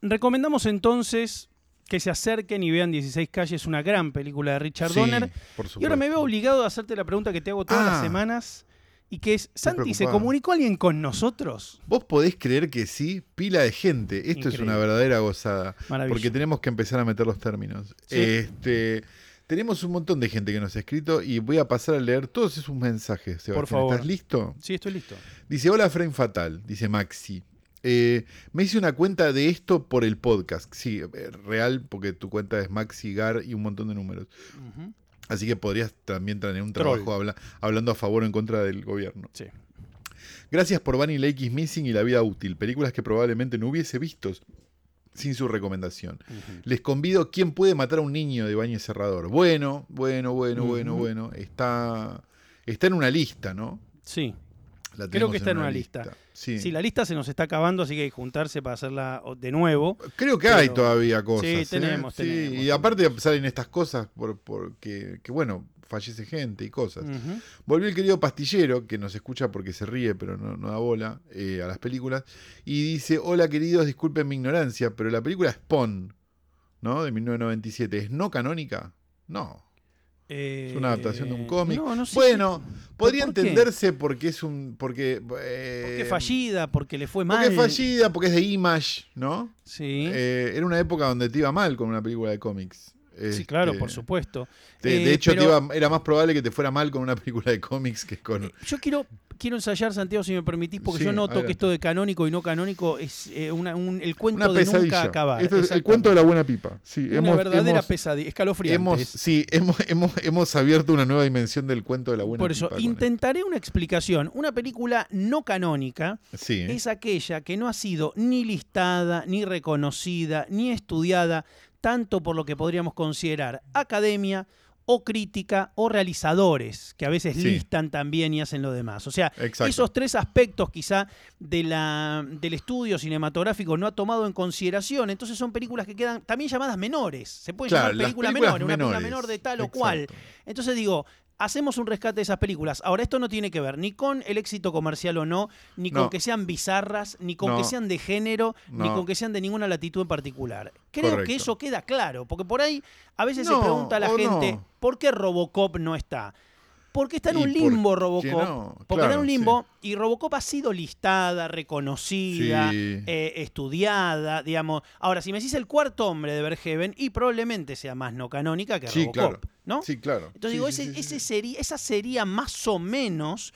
Recomendamos entonces que se acerquen y vean 16 calles, una gran película de Richard Sí, Donner. por Y ahora me veo obligado a hacerte la pregunta que te hago todas las Ah. semanas. Y que es, Santi, ¿se comunicó alguien con nosotros? Vos podés creer que sí, pila de gente. Esto es una verdadera gozada. Maravilloso. Porque tenemos que empezar a meter los términos. Sí. Este, tenemos un montón de gente que nos ha escrito y voy a pasar a leer todos esos mensajes. Sebastián. favor. ¿Estás listo? Sí, estoy listo. Dice, hola Frame Fatal, dice Maxi. Eh, me hice una cuenta de esto por el podcast. Sí, eh, real, porque tu cuenta es Maxi Gar y un montón de números. Ujú. Así que podrías también tener un trabajo habla- hablando a favor o en contra del gobierno. Sí. Gracias por Bunny Lake is Missing y La Vida Útil, películas que probablemente no hubiese visto sin su recomendación. Les convido ¿Quién puede matar a un niño de Bañez Cerrador? Bueno, bueno, bueno, bueno, bueno. Está, está en una lista, ¿no? Sí. La Creo que está en una lista. Sí. Sí, la lista se nos está acabando, así que hay que juntarse para hacerla de nuevo. Creo que hay todavía cosas. Sí, ¿eh? tenemos, Sí, tenemos, Y aparte salen estas cosas por, porque, que bueno, fallece gente y cosas. Volvió el querido pastillero, que nos escucha porque se ríe, pero no, no da bola eh, a las películas, y dice, hola queridos, disculpen mi ignorancia, pero la película Spawn, ¿no? De 1997, ¿es no canónica? No. Es una adaptación de un Eh, cómic. No, no sé. bueno, podría ¿por qué? entenderse porque es un... Porque, eh, Porque fallida, porque le fue mal. Porque fallida, porque es de Image, ¿no? Sí. Eh, era una época donde te iba mal con una película de cómics. Sí, claro, Este, por supuesto. De, de Eh, hecho, te pero- iba- era más probable que te fuera mal con una película de cómics que con... Yo quiero, quiero ensayar, Santiago, si me permitís, porque Sí, yo noto adelante. que esto de canónico y no canónico es eh, una- un- el cuento Una de nunca acabar. Esto es el cuento de la buena pipa. Sí, Una hemos, verdadera hemos- pesadilla, escalofriante. hemos- sí, hemos, hemos, hemos abierto una nueva dimensión del cuento de la buena Por eso, pipa. intentaré una explicación. Una película no canónica. Sí, es aquella que no ha sido ni listada, ni reconocida, ni estudiada, tanto por lo que podríamos considerar academia o crítica o realizadores, que a veces Sí. listan también y hacen lo demás. O sea, Exacto. esos tres aspectos quizá de la, del estudio cinematográfico no ha tomado en consideración. Entonces son películas que quedan también llamadas menores. Se puede Claro, llamar película menor, una película menores. menor de tal o cual. Entonces digo, hacemos un rescate de esas películas. Ahora, esto no tiene que ver ni con el éxito comercial o no, ni con que sean bizarras, ni con que sean de género, ni con que sean de ninguna latitud en particular. Creo Correcto. que eso queda claro, porque por ahí a veces se pregunta a la gente. ¿por qué Robocop no está? Porque está en ¿Y un limbo Robocop. no? Porque está en un limbo y Robocop ha sido listada, reconocida, Sí. eh, estudiada, digamos. Ahora, si me decís el cuarto hombre de Verheven, y probablemente sea más no canónica que Sí, Robocop, claro. ¿no? Sí, claro. Entonces digo, ese, ese sería, esa sería más o menos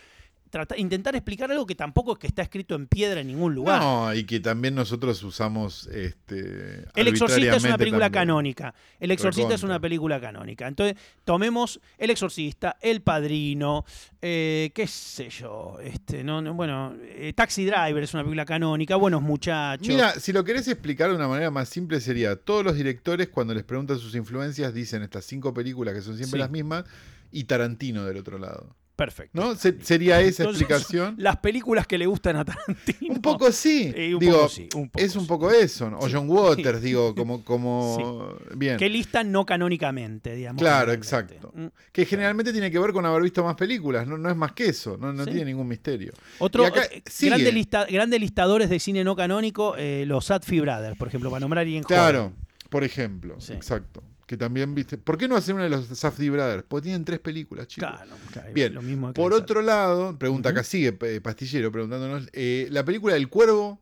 intentar explicar algo que tampoco es que está escrito en piedra en ningún lugar. No, y que también nosotros usamos este, El Exorcista es una película también. canónica. El Exorcista es una película canónica. Entonces, tomemos El Exorcista, El Padrino, eh, qué sé yo, este, no, no, bueno, eh, Taxi Driver es una película canónica, Buenos Muchachos. Mira, si lo querés explicar de una manera más simple sería, todos los directores cuando les preguntan sus influencias dicen estas cinco películas que son siempre Sí. las mismas y Tarantino del otro lado. Perfecto. ¿No? Se- sería esa Entonces, explicación. Las películas que le gustan a Tarantino. Un poco sí. Eh, un digo, poco sí, un poco es un poco eso. O Sí. John Waters, digo, como, como bien. Que listan no canónicamente, digamos. Claro, exacto. Mm. Que generalmente tiene que ver con haber visto más películas, no, no es más que eso, no, tiene ningún misterio. Otro, Y eh, lista- grandes listadores de cine no canónico, eh, los Sadfi Brothers, por ejemplo, para nombrar a alguien Claro, joven. por ejemplo, Sí. exacto. Que también viste. ¿Por qué no hacer una de los Safdie Brothers? Porque tienen tres películas, chicos. Claro, claro, Bien, lo mismo Por otro lado, pregunta acá sigue eh, Pastillero preguntándonos, eh, la película del cuervo.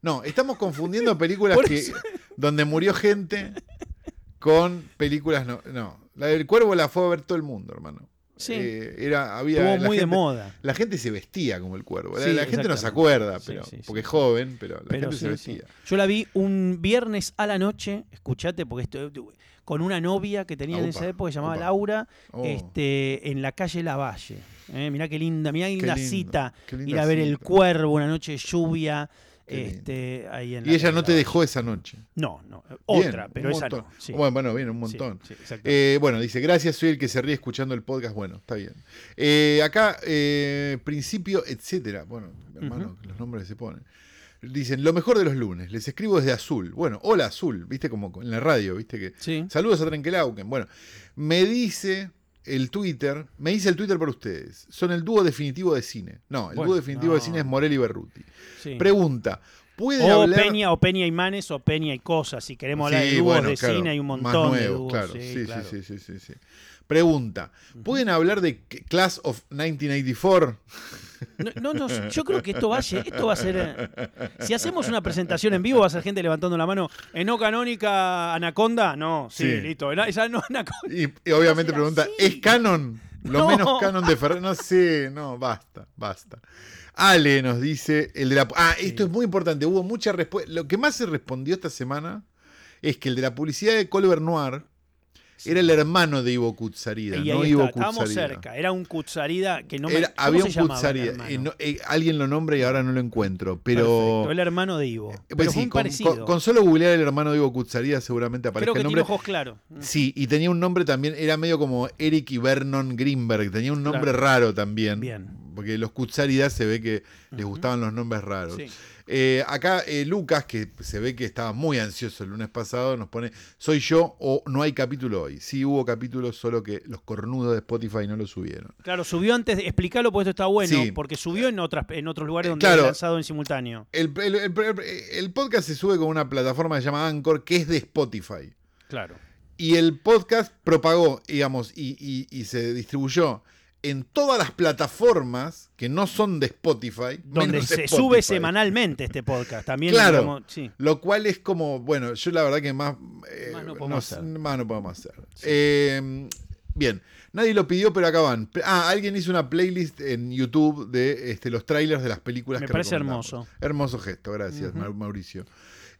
No, estamos confundiendo películas que, donde murió gente con películas no. No, la del cuervo la fue a ver todo el mundo, hermano. Sí. Eh, era, había, Estuvo muy de moda. La gente se vestía como el cuervo. La- Sí, la, gente no se acuerda, pero, sí, sí. porque es joven, pero la Pero gente se vestía. Yo la vi un viernes a la noche, escuchate, porque esto, con una novia que tenía en Upa, esa época, que se llamaba. Laura, Oh, este, en la calle Lavalle. Eh, mirá qué linda, mirá qué linda lindo, cita. qué linda Ir a ver el cuervo, una noche de lluvia. Este, ahí en Y la ella no te dejó esa noche. No, no. Bien, Otra, pero esa no. sí. Bueno, bueno, bien, un montón. sí. Eh, bueno, dice, gracias, soy el que se ríe escuchando el podcast. Bueno, está bien. Eh, acá, eh, principio, etcétera. Bueno, hermano, los nombres que se ponen. Dicen, lo mejor de los lunes, les escribo desde Azul. Bueno, hola Azul, viste como en la radio, viste que... Sí. Saludos a Trenkelauken. Bueno, me dice el Twitter, me dice el Twitter para ustedes, son el dúo definitivo de cine. No, el Bueno, dúo definitivo de cine es Morelli y Berruti. sí. Pregunta, ¿puede O hablar... Peña, o Peña y Manes, o Peña y Cosas. Si queremos hablar de dúos bueno, de claro, cine, hay un montón de dúos. claro. sí, claro. sí, sí, sí, sí. Pregunta, ¿pueden hablar de Class of 1984? No, no, no, yo creo que esto va, a, esto va a ser. eh, Si hacemos una presentación en vivo, va a ser gente levantando la mano. ¿En no canónica Anaconda? No, sí, Sí. listo. Ena- Esa no Anaconda. Y, y obviamente pregunta, así. ¿es canon? Lo No. menos canon de Ferrer. No sé, no, basta, basta. Ale nos dice, el de la... Ah, esto Sí. es muy importante, hubo mucha respuesta. Lo que más se respondió esta semana es que el de la publicidad de Colbert Noir era el hermano de Ivo Kutsarida, Y no Ivo está, estábamos Kutsarida. cerca. Era un Kutsarida que no me Era- ¿cómo había se un Kutsarida. eh, no, eh, alguien lo nombra y ahora no lo encuentro, pero... Perfecto, el hermano de Ivo. Pues sí, fue un con, parecido. con- con solo googlear el hermano de Ivo Kutsarida seguramente que el tiene nombre. ojos claros. Sí, y tenía un nombre también, era medio como Eric y Vernon Greenberg, tenía un nombre Claro. raro también. Bien. Porque los Kutsaridas se ve que les gustaban los nombres raros. Sí. Eh, acá eh, Lucas, que se ve que estaba muy ansioso el lunes pasado, nos pone, soy yo o no hay capítulo hoy. Sí hubo capítulo, solo que los cornudos de Spotify no lo subieron. Claro, subió antes, de- explícalo porque esto está bueno, Sí. porque subió en otras en otros lugares Eh, donde claro. ha lanzado en simultáneo. El, el- el- el podcast se sube con una plataforma que se llama Anchor, que es de Spotify. Claro. Y el podcast propagó, digamos, y, y- y se distribuyó en todas las plataformas que no son de Spotify. Donde se Spotify. sube semanalmente este podcast. También Claro. digamos, sí. Lo cual es como, bueno, yo la verdad que más, eh, Más no podemos hacer. más no podemos hacer. Sí. Eh, bien, nadie lo pidió, pero acá van. Ah, alguien hizo una playlist en YouTube de este, los trailers de las películas Me que parece hermoso. Hermoso gesto, gracias, Mauricio.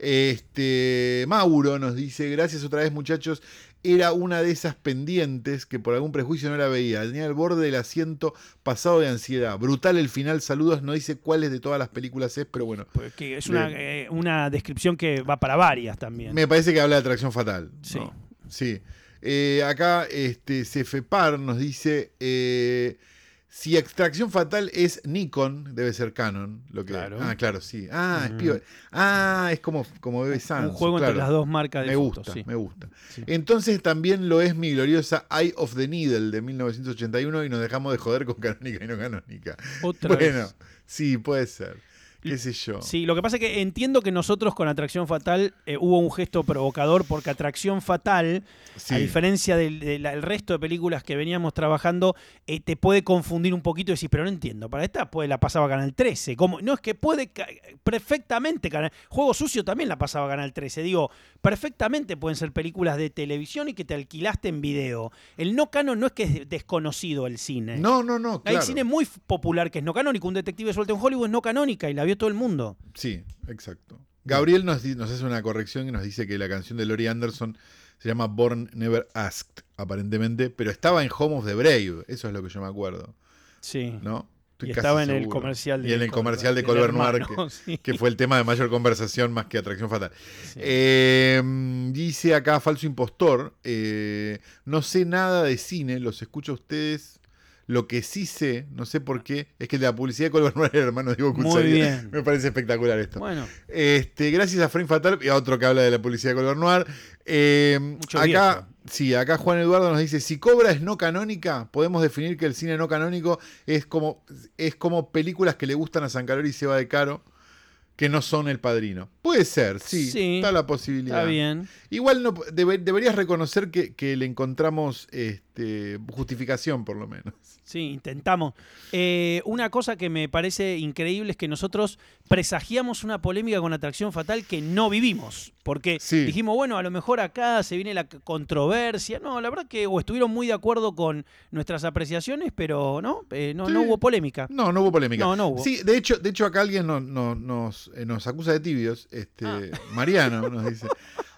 Este, Mauro nos dice, gracias otra vez muchachos, era una de esas pendientes que por algún prejuicio no la veía, tenía el borde del asiento pasado de ansiedad, brutal el final, saludos, no dice cuáles de todas las películas es, pero bueno, Pues que es una, eh, una descripción que va para varias también. me parece que habla de atracción fatal. Sí. ¿no? Sí. Eh, acá este, Cefepar nos dice, eh, si extracción fatal es Nikon, debe ser Canon. Lo que, Claro. Ah, claro, sí. Ah, es Mm. Ah, es como, como Bebe Sanso, un juego claro. entre las dos marcas de Me fotos, gusta, sí. me gusta. Sí. Entonces también lo es mi gloriosa Eye of the Needle de 1981 y nos dejamos de joder con canónica y no canónica. Otra bueno, vez. sí, puede ser. ¿Qué sé yo? Sí, lo que pasa es que entiendo que nosotros con Atracción Fatal eh, hubo un gesto provocador porque Atracción Fatal, Sí. a diferencia del, del- el resto de películas que veníamos trabajando, eh, te puede confundir un poquito y decir, pero no entiendo, para esta pues, la pasaba Canal 13. ¿Cómo? No, es que puede perfectamente, Canal- Juego Sucio también la pasaba Canal 13. Digo, perfectamente pueden ser películas de televisión y que te alquilaste en video. El no canon no es que es desconocido el cine. No, no, no, Hay claro. cine muy popular que es no canónico. Un detective suelto en Hollywood es no canónica y la vio todo el mundo. Sí, exacto. Gabriel nos, hace una corrección y nos dice que la canción de Laurie Anderson se llama Born Never Asked, aparentemente, pero estaba en Home of the Brave, eso es lo que yo me acuerdo, Sí. ¿no? Estoy Y estaba en el comercial de Y en el comercial de Colbert Noir, que, sí. que fue el tema de mayor conversación más que atracción fatal. Sí. Eh, dice acá Falso Impostor, eh, no sé nada de cine, los escucho a ustedes. Lo que sí sé, no sé por qué, es que el de la publicidad de Colbert Noir era hermano de Ivo Muy bien. Me parece espectacular esto. Bueno, Este, gracias a Frame Fatal y a otro que habla de la publicidad de Color Noir. Eh, Mucho acá, sí, acá Juan Eduardo nos dice: si Cobra es no canónica, podemos definir que el cine no canónico es como, es como películas que le gustan a San Calori y Seba de Caro, que no son el padrino. Puede ser, sí, Sí, está la posibilidad. está bien. Igual no, debe- deberías reconocer que, que le encontramos este, justificación, por lo menos. Sí, intentamos. Eh, una cosa que me parece increíble es que nosotros presagiamos una polémica con Atracción Fatal que no vivimos. Porque Sí. dijimos, bueno, a lo mejor acá se viene la controversia. No, la verdad que o estuvieron muy de acuerdo con nuestras apreciaciones, pero no, Eh, no, Sí. no hubo polémica. No, no hubo polémica. No, no hubo. Sí, de hecho, de hecho acá alguien no- no- nos, eh, nos acusa de tibios. Este, Ah. Mariano nos dice.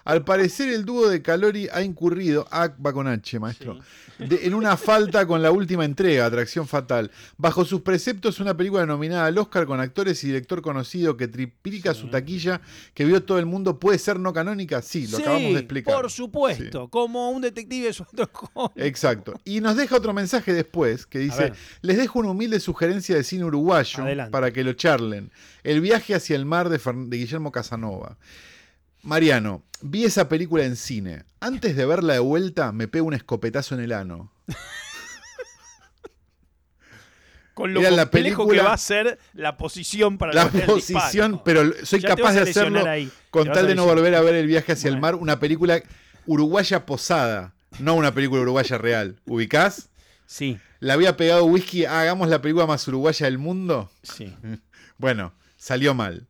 Al parecer el dúo de Calori ha incurrido, ah, va con H, maestro, de- en una falta con la última entrega, Atracción Fatal. Bajo sus preceptos, una película nominada al Oscar con actores y director conocido que triplica su taquilla, que vio todo el mundo, ¿puede ser no canónica? Sí, lo Sí, acabamos de explicar. Por supuesto, como un detective de Sherlock Holmes. Exacto. Y nos deja otro mensaje después que dice, les dejo una humilde sugerencia de cine uruguayo Adelante. para que lo charlen. El viaje hacia el mar de Guillermo Casanova. Mariano, vi esa película en cine. Antes de verla de vuelta, me pego un escopetazo en el ano. Con lo Era la complejo que película- va a ser la posición para La posición, disparo. pero soy Ya capaz de hacerlo ahí. con tal de no volver a ver el viaje hacia el mar, una película uruguaya posada, no una película uruguaya real. ¿Ubicás? Sí, ¿Le había pegado whisky? "Ah, hagamos la película más uruguaya del mundo. sí. Bueno, salió mal.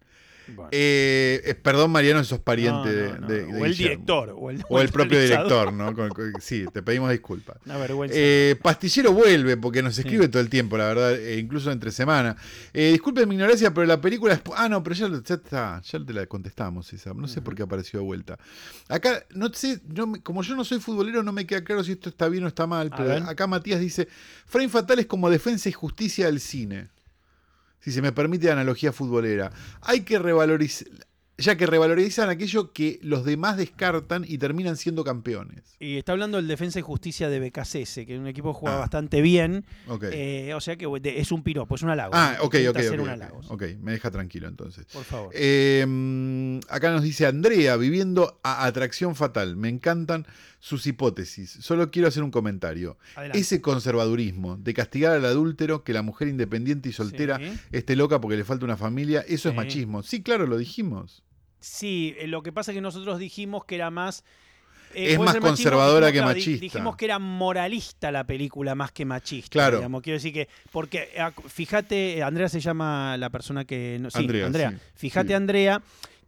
Bueno. Eh, eh, perdón, Mariano, sos pariente No, de, no, de- de o el director. O el, O el propio director, ¿no? Con- con- sí, te pedimos disculpas. Una vergüenza. Eh, Pastillero vuelve porque nos escribe todo el tiempo, la verdad, eh, incluso entre semana. Disculpen mi ignorancia, pero la película. es- Ah, no, pero ya, lo- ya está, ya te la contestamos esa. No sé por qué apareció de vuelta. Acá, no sé, no como yo no soy futbolero, no me queda claro si esto está bien o está mal, pero acá Matías dice: Frame Fatal es como defensa y justicia del cine. Si se me permite la analogía futbolera. Hay que revalorizar. Ya que revalorizan aquello que los demás descartan y terminan siendo campeones. Y está hablando del Defensa y Justicia de BKCS, que es un equipo que juega Ah. bastante bien. Eh, o sea que es un piropo, es un halago. Ah, ok, ok, hacer ok, un halago. Ok, me deja tranquilo entonces. Por favor. Eh, mm, acá nos dice Andrea, viviendo a atracción fatal. Me encantan sus hipótesis. Solo quiero hacer un comentario. Adelante. Ese conservadurismo de castigar al adúltero, que la mujer independiente y soltera Sí. esté loca porque le falta una familia, eso es machismo. Sí, claro, lo dijimos. Sí, eh, lo que pasa es que nosotros dijimos que era más. eh, Es más machismo, conservadora que machista. Dijimos que era moralista la película más que machista. Claro. digamos. Quiero decir que. Porque, eh, fíjate, Andrea se llama la persona que. no- sí, Andrea, Andrea. sí, Fíjate, sí. Andrea,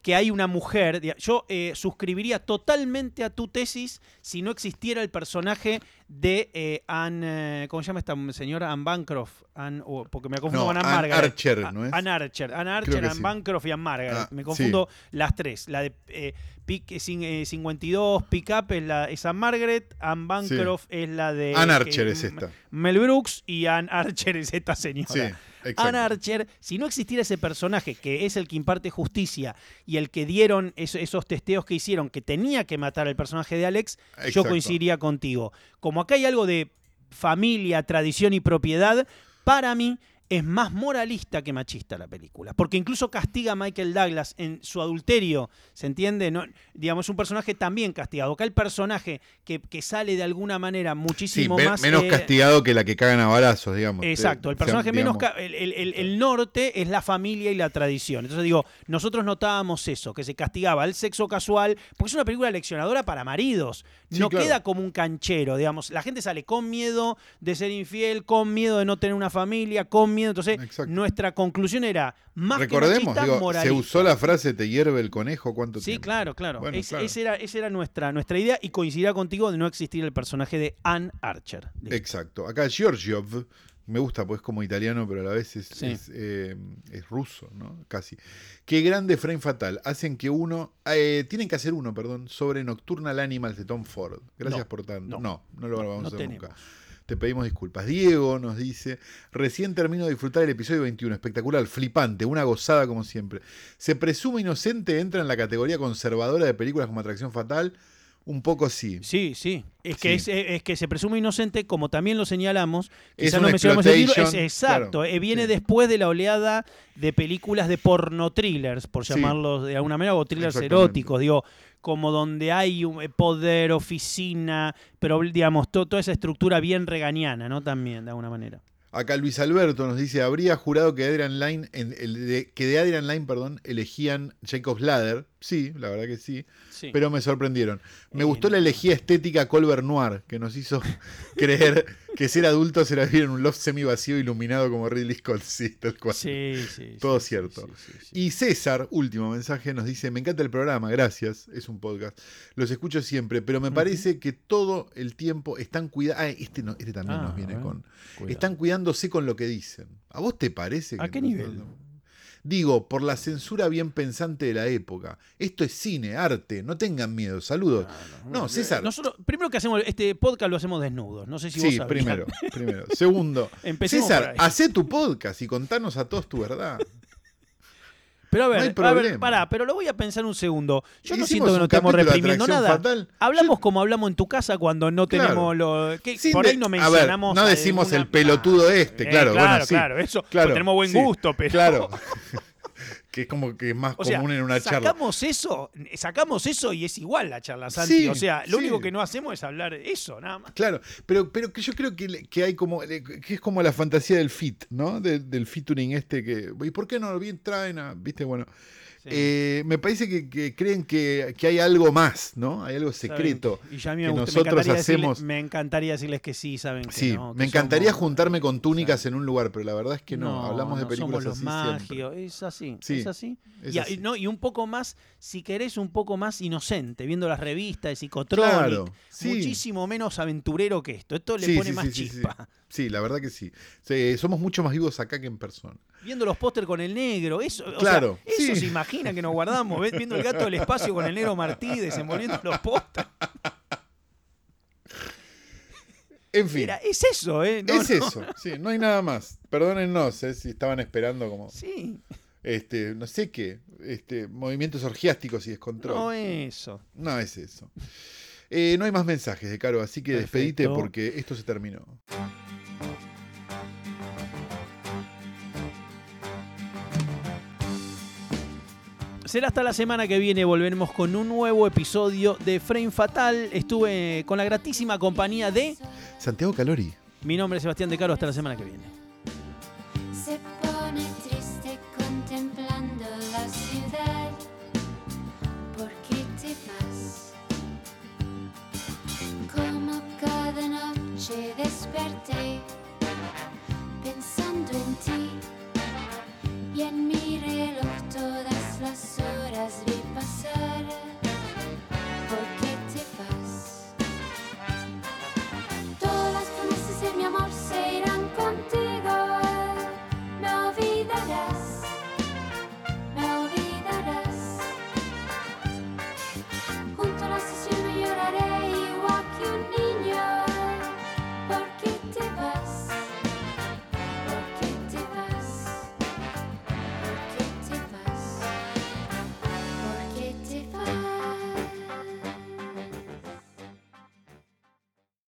que hay una mujer. Yo eh, suscribiría totalmente a tu tesis si no existiera el personaje de eh, Anne. eh, ¿Cómo se llama esta señora? Anne Bancroft. Anne- o- porque me confundo No, con Anne, Anne Margaret. Archer, ¿no es? Anne Archer. Anne Archer, Anne sí. Bancroft y Anne Margaret. Ah, me sí. confundo las tres. La de eh, Pic- cin- eh, 52, Pick Up es, la, es Anne Margaret, Anne Bancroft es la de... Anne Archer es esta. Mel Brooks y Anne Archer es esta señora. Exacto. Archer, si no existiera ese personaje que es el que imparte justicia y el que dieron eso- esos testeos que hicieron que tenía que matar al personaje de Alex, yo coincidiría contigo. Como acá hay algo de familia, tradición y propiedad, para mí es más moralista que machista la película. Porque incluso castiga a Michael Douglas en su adulterio, ¿se entiende? No, digamos, es un personaje también castigado. Acá el personaje que, que sale de alguna manera Sí, muchísimo men- más... menos eh, castigado que la que cagan a balazos, digamos. Exacto, el personaje menos... El, el- el- el norte es la familia y la tradición. Entonces digo, nosotros notábamos eso, que se castigaba el sexo casual, porque es una película leccionadora para maridos. Sí, No claro. queda como un canchero, digamos. La gente sale con miedo de ser infiel, con miedo de no tener una familia, con miedo. Entonces, Exacto. nuestra conclusión era más Recordemos, que digo, se usó la frase te hierve el conejo, ¿cuánto Sí, tiempo? claro, claro. Bueno, Es- claro. Esa era, esa era nuestra, nuestra idea y coincidirá contigo de no existir el personaje de Anne Archer. Exacto. Acá Giorgiov, me gusta pues como italiano, pero a la vez es, Sí. es, eh, es ruso, ¿no? Casi. Qué grande frame fatal. Hacen que uno, eh, tienen que hacer uno, perdón, sobre Nocturnal Animals de Tom Ford. Gracias No, por tanto. no. No, no, lo vamos No a hacer nunca. Te pedimos disculpas. Diego nos dice, recién termino de disfrutar el episodio 21, espectacular, flipante, una gozada como siempre. Se presume inocente, entra en la categoría conservadora de películas como Atracción Fatal. Un poco sí. Sí, sí. Es que, Sí. Es, es que se presume inocente, como también lo señalamos. Es no mencionamos el exacto. claro, eh, viene sí. después de la oleada de películas de porno thrillers, por Sí. llamarlos de alguna manera, o thrillers eróticos, digo, como donde hay un eh, poder, oficina, pero digamos, to- toda esa estructura bien regañana, ¿no? También, de alguna manera. Acá Luis Alberto nos dice, habría jurado que Adrian Line, en- el de- que de Adrian Line, perdón, elegían Jacob's Ladder. Sí, la verdad que sí. Sí. Pero me sorprendieron. Me Eh, gustó la elegía estética Colbert Noir, que nos hizo creer que ser adultos era vivir en un loft semi vacío iluminado como Ridley Scott. Sí, tal cual. sí, sí, Todo sí, cierto. sí, sí, sí. Y César, último mensaje, nos dice, me encanta el programa, gracias, es un podcast, los escucho siempre, pero me parece que todo el tiempo están cuidando, ah, este, no, este también Ah, nos viene a ver, con, cuidado. están cuidándose con lo que dicen. ¿A vos te parece? ¿A que qué no- nivel? Digo, por la censura bien pensante de la época. Esto es cine, arte, no tengan miedo. Saludos. No, César. Nosotros, primero que hacemos este podcast lo hacemos desnudos. No sé si vos Sí, sabías. primero, primero. Segundo, César, hacé tu podcast y contanos a todos tu verdad. Pero a ver, No a ver, pará, pero lo voy a pensar un segundo. Yo no siento que no de reprimiendo nada. Fatal. Hablamos como hablamos en tu casa cuando no Claro. tenemos lo. que por ahí no a ver, mencionamos. no decimos alguna- el pelotudo este, Eh, claro, claro, bueno, sí. claro, eso. Claro, pues tenemos buen sí, gusto, pero. Claro. que es como que es más O sea, común en una charla. sacamos eso, sacamos eso y es igual la charla, Santi. Sí, o sea, lo sí. único que no hacemos es hablar eso, nada más. Claro, pero, pero que yo creo que, que hay como, que es como la fantasía del fit, ¿no? De- del featuring este que, ¿y por qué no lo bien traen a, viste, bueno, Sí. eh, me parece que, que creen que, que hay algo más, ¿no? Hay algo secreto. Y ya a mí me, que gusta- nosotros hacemos- decirle- me encantaría decirles que sí, saben que Sí, no, me encantaría somos- juntarme con túnicas en un lugar, pero la verdad es que no, hablamos de películas somos los así magios, es así, Sí, es así. es y, a- así. y no, y un poco más, si querés, un poco más inocente, viendo las revistas de Psicotronic, Claro, sí. muchísimo menos aventurero que esto. Esto le Sí, pone sí, más chispa. Sí, la verdad que sí. Somos mucho más vivos acá que en persona. Viendo los póster con el negro, eso, o sea, Claro, eso se imagina que nos guardamos, viendo el gato del espacio con el negro Martí desenvolviendo los póster. En fin, Mira, es eso, ¿eh? No, es no. eso. Sí, no hay nada más. Perdónennos eh, si estaban esperando como, Sí, este, no sé qué, este, movimientos orgiásticos y descontrol. no eso. No es eso. Eh, no hay más mensajes de Caro, así que despedite porque esto se terminó. Será hasta la semana que viene, volveremos con un nuevo episodio de Frame Fatal. Estuve con la gratísima compañía de... Santiago Calori. Mi nombre es Sebastián De Caro, hasta la semana que viene.